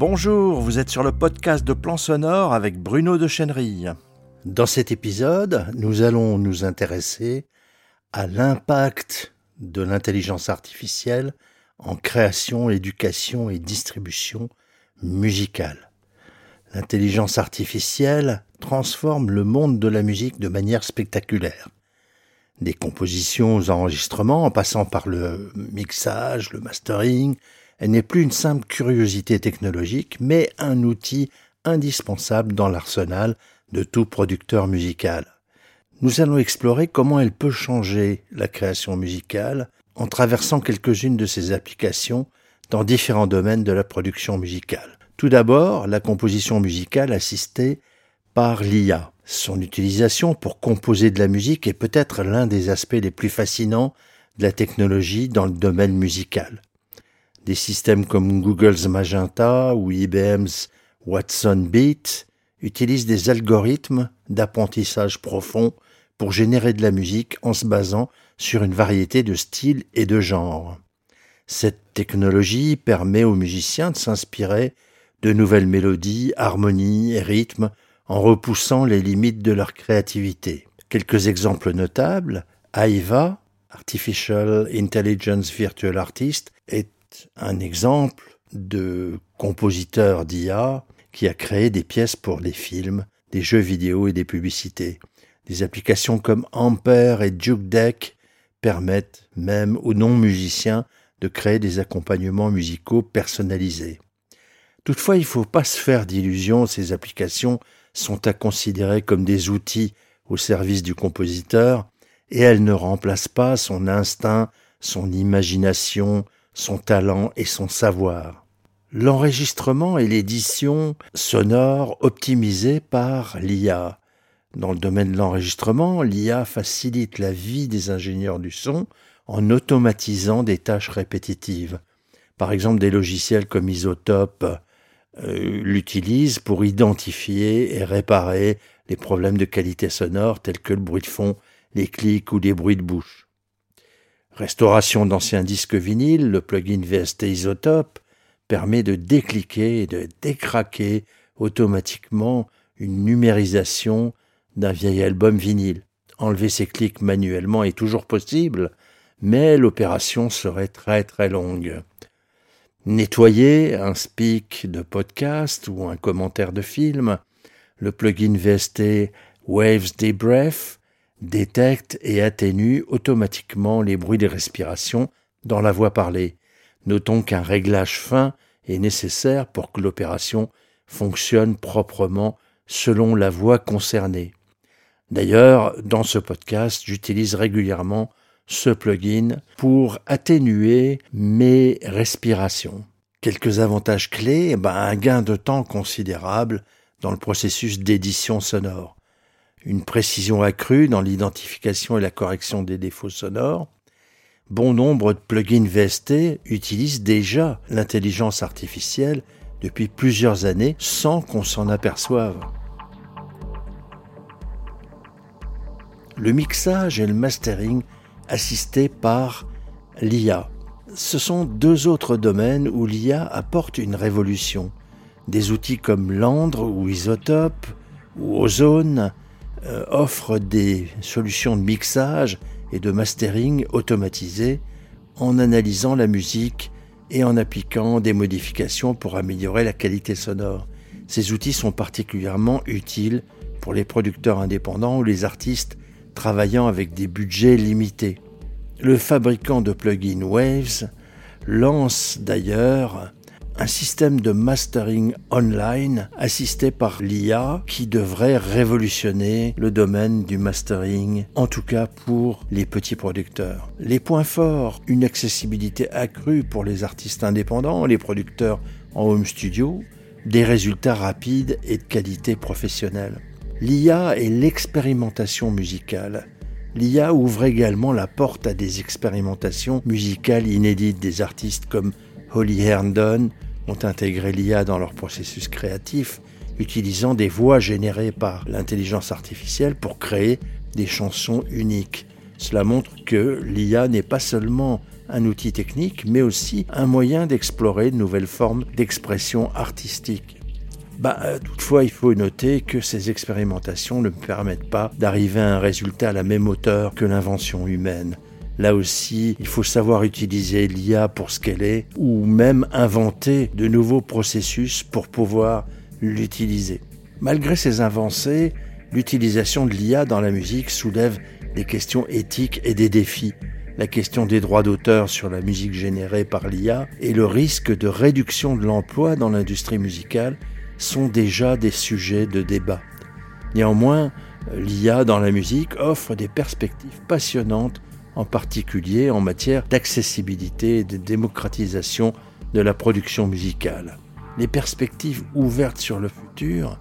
Bonjour, vous êtes sur le podcast de Plan Sonore avec Bruno de Chenerille. Dans cet épisode, nous allons nous intéresser à l'impact de l'intelligence artificielle en création, éducation et distribution musicale. L'intelligence artificielle transforme le monde de la musique de manière spectaculaire. Des compositions aux enregistrements en passant par le mixage, le mastering, elle n'est plus une simple curiosité technologique, mais un outil indispensable dans l'arsenal de tout producteur musical. Nous allons explorer comment elle peut changer la création musicale en traversant quelques-unes de ses applications dans différents domaines de la production musicale. Tout d'abord, la composition musicale assistée par l'IA. Son utilisation pour composer de la musique est peut-être l'un des aspects les plus fascinants de la technologie dans le domaine musical. Des systèmes comme Google's Magenta ou IBM's Watson Beat utilisent des algorithmes d'apprentissage profond pour générer de la musique en se basant sur une variété de styles et de genres. Cette technologie permet aux musiciens de s'inspirer de nouvelles mélodies, harmonies et rythmes en repoussant les limites de leur créativité. Quelques exemples notables, AIVA, Artificial Intelligence Virtual Artist, un exemple de compositeur d'IA qui a créé des pièces pour des films, des jeux vidéo et des publicités. Des applications comme Ampere et Duke Deck permettent même aux non-musiciens de créer des accompagnements musicaux personnalisés. Toutefois, il ne faut pas se faire d'illusions, ces applications sont à considérer comme des outils au service du compositeur, et elles ne remplacent pas son instinct, son imagination, son talent et son savoir. L'enregistrement et l'édition sonore optimisés par l'IA. Dans le domaine de l'enregistrement, l'IA facilite la vie des ingénieurs du son en automatisant des tâches répétitives. Par exemple, des logiciels comme Isotope euh, l'utilisent pour identifier et réparer les problèmes de qualité sonore tels que le bruit de fond, les clics ou les bruits de bouche. Restauration d'anciens disques vinyles, le plugin VST Isotope permet de décliquer et de décraquer automatiquement une numérisation d'un vieil album vinyle. Enlever ces clics manuellement est toujours possible, mais l'opération serait très très longue. Nettoyer un speak de podcast ou un commentaire de film, le plugin VST Waves Debrief détecte et atténue automatiquement les bruits de respiration dans la voix parlée. Notons qu'un réglage fin est nécessaire pour que l'opération fonctionne proprement selon la voix concernée. D'ailleurs, dans ce podcast, j'utilise régulièrement ce plugin pour atténuer mes respirations. Quelques avantages clés, eh ben, un gain de temps considérable dans le processus d'édition sonore une précision accrue dans l'identification et la correction des défauts sonores, bon nombre de plugins VST utilisent déjà l'intelligence artificielle depuis plusieurs années sans qu'on s'en aperçoive. Le mixage et le mastering assistés par l'IA. Ce sont deux autres domaines où l'IA apporte une révolution. Des outils comme Landre ou Isotope ou Ozone euh, offre des solutions de mixage et de mastering automatisées en analysant la musique et en appliquant des modifications pour améliorer la qualité sonore. Ces outils sont particulièrement utiles pour les producteurs indépendants ou les artistes travaillant avec des budgets limités. Le fabricant de plugins Waves lance d'ailleurs un système de mastering online assisté par l'IA qui devrait révolutionner le domaine du mastering, en tout cas pour les petits producteurs. Les points forts, une accessibilité accrue pour les artistes indépendants, les producteurs en home studio, des résultats rapides et de qualité professionnelle. L'IA et l'expérimentation musicale. L'IA ouvre également la porte à des expérimentations musicales inédites des artistes comme Holly Herndon, ont intégré l'IA dans leur processus créatif, utilisant des voix générées par l'intelligence artificielle pour créer des chansons uniques. Cela montre que l'IA n'est pas seulement un outil technique, mais aussi un moyen d'explorer de nouvelles formes d'expression artistique. Bah, euh, toutefois, il faut noter que ces expérimentations ne permettent pas d'arriver à un résultat à la même hauteur que l'invention humaine. Là aussi, il faut savoir utiliser l'IA pour ce qu'elle est, ou même inventer de nouveaux processus pour pouvoir l'utiliser. Malgré ces avancées, l'utilisation de l'IA dans la musique soulève des questions éthiques et des défis. La question des droits d'auteur sur la musique générée par l'IA et le risque de réduction de l'emploi dans l'industrie musicale sont déjà des sujets de débat. Néanmoins, l'IA dans la musique offre des perspectives passionnantes, en particulier en matière d'accessibilité et de démocratisation de la production musicale. Les perspectives ouvertes sur le futur,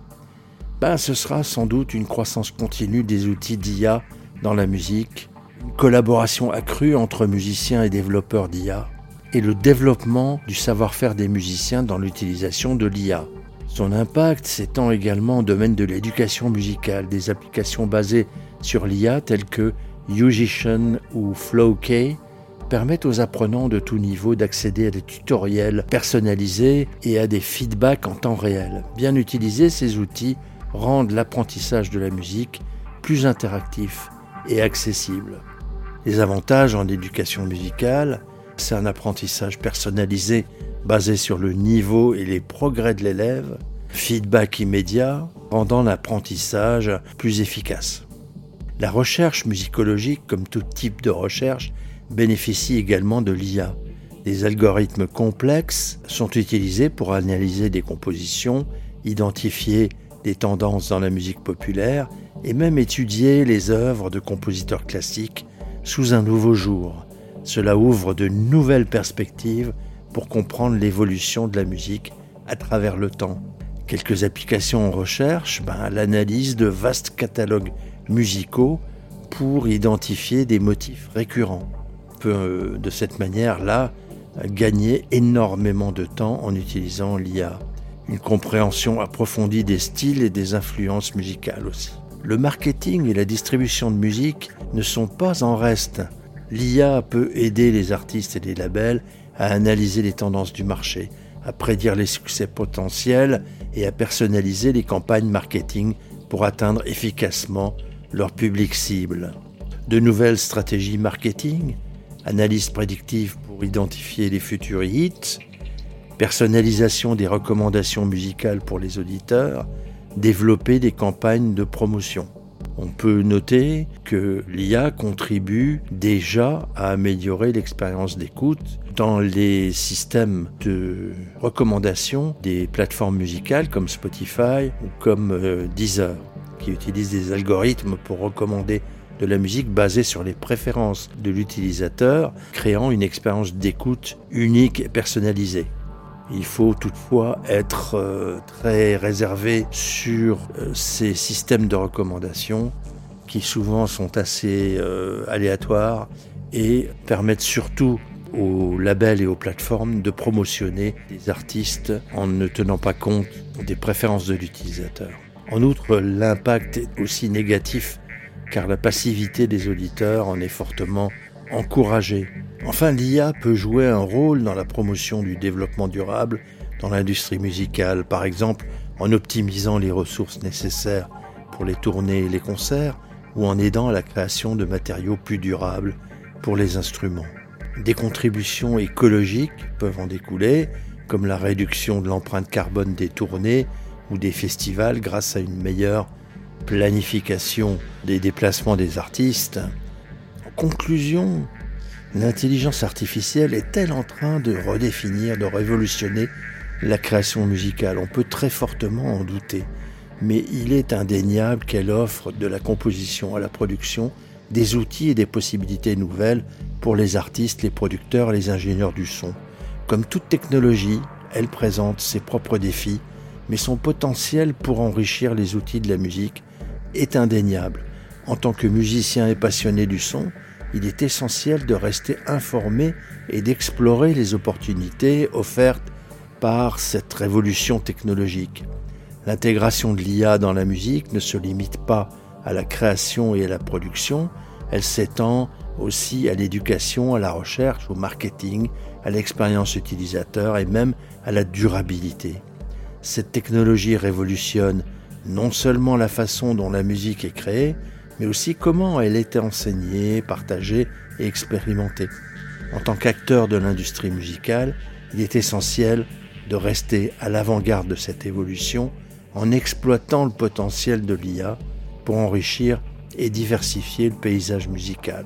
ben, ce sera sans doute une croissance continue des outils d'IA dans la musique, une collaboration accrue entre musiciens et développeurs d'IA, et le développement du savoir-faire des musiciens dans l'utilisation de l'IA. Son impact s'étend également au domaine de l'éducation musicale, des applications basées sur l'IA telles que Musician ou FlowK permettent aux apprenants de tout niveau d'accéder à des tutoriels personnalisés et à des feedbacks en temps réel. Bien utilisés, ces outils rendent l'apprentissage de la musique plus interactif et accessible. Les avantages en éducation musicale, c'est un apprentissage personnalisé basé sur le niveau et les progrès de l'élève, feedback immédiat, rendant l'apprentissage plus efficace. La recherche musicologique, comme tout type de recherche, bénéficie également de l'IA. Des algorithmes complexes sont utilisés pour analyser des compositions, identifier des tendances dans la musique populaire et même étudier les œuvres de compositeurs classiques sous un nouveau jour. Cela ouvre de nouvelles perspectives pour comprendre l'évolution de la musique à travers le temps. Quelques applications en recherche, ben, l'analyse de vastes catalogues musicaux pour identifier des motifs récurrents. On peut euh, de cette manière-là gagner énormément de temps en utilisant l'IA. Une compréhension approfondie des styles et des influences musicales aussi. Le marketing et la distribution de musique ne sont pas en reste. L'IA peut aider les artistes et les labels à analyser les tendances du marché, à prédire les succès potentiels et à personnaliser les campagnes marketing pour atteindre efficacement leur public cible. De nouvelles stratégies marketing, analyse prédictive pour identifier les futurs hits, personnalisation des recommandations musicales pour les auditeurs, développer des campagnes de promotion. On peut noter que l'IA contribue déjà à améliorer l'expérience d'écoute dans les systèmes de recommandation des plateformes musicales comme Spotify ou comme euh, Deezer, qui utilisent des algorithmes pour recommander de la musique basée sur les préférences de l'utilisateur, créant une expérience d'écoute unique et personnalisée. Il faut toutefois être euh, très réservé sur euh, ces systèmes de recommandation qui souvent sont assez euh, aléatoires et permettent surtout aux labels et aux plateformes de promotionner des artistes en ne tenant pas compte des préférences de l'utilisateur. En outre, l'impact est aussi négatif car la passivité des auditeurs en est fortement encouragée. Enfin, l'IA peut jouer un rôle dans la promotion du développement durable dans l'industrie musicale, par exemple en optimisant les ressources nécessaires pour les tournées et les concerts, ou en aidant à la création de matériaux plus durables pour les instruments. Des contributions écologiques peuvent en découler, comme la réduction de l'empreinte carbone des tournées ou des festivals grâce à une meilleure planification des déplacements des artistes. En conclusion, L'intelligence artificielle est-elle en train de redéfinir, de révolutionner la création musicale? On peut très fortement en douter, mais il est indéniable qu'elle offre de la composition à la production des outils et des possibilités nouvelles pour les artistes, les producteurs, les ingénieurs du son. Comme toute technologie, elle présente ses propres défis, mais son potentiel pour enrichir les outils de la musique est indéniable. En tant que musicien et passionné du son, il est essentiel de rester informé et d'explorer les opportunités offertes par cette révolution technologique. L'intégration de l'IA dans la musique ne se limite pas à la création et à la production, Elle s'étend aussi à l'éducation, à la recherche, au marketing, à l'expérience utilisateur et même à la durabilité. Cette technologie révolutionne non seulement la façon dont la musique est créée, mais aussi comment elle est enseignée, partagée et expérimentée. En tant qu'acteur de l'industrie musicale, il est essentiel de rester à l'avant-garde de cette évolution en exploitant le potentiel de l'IA pour enrichir et diversifier le paysage musical.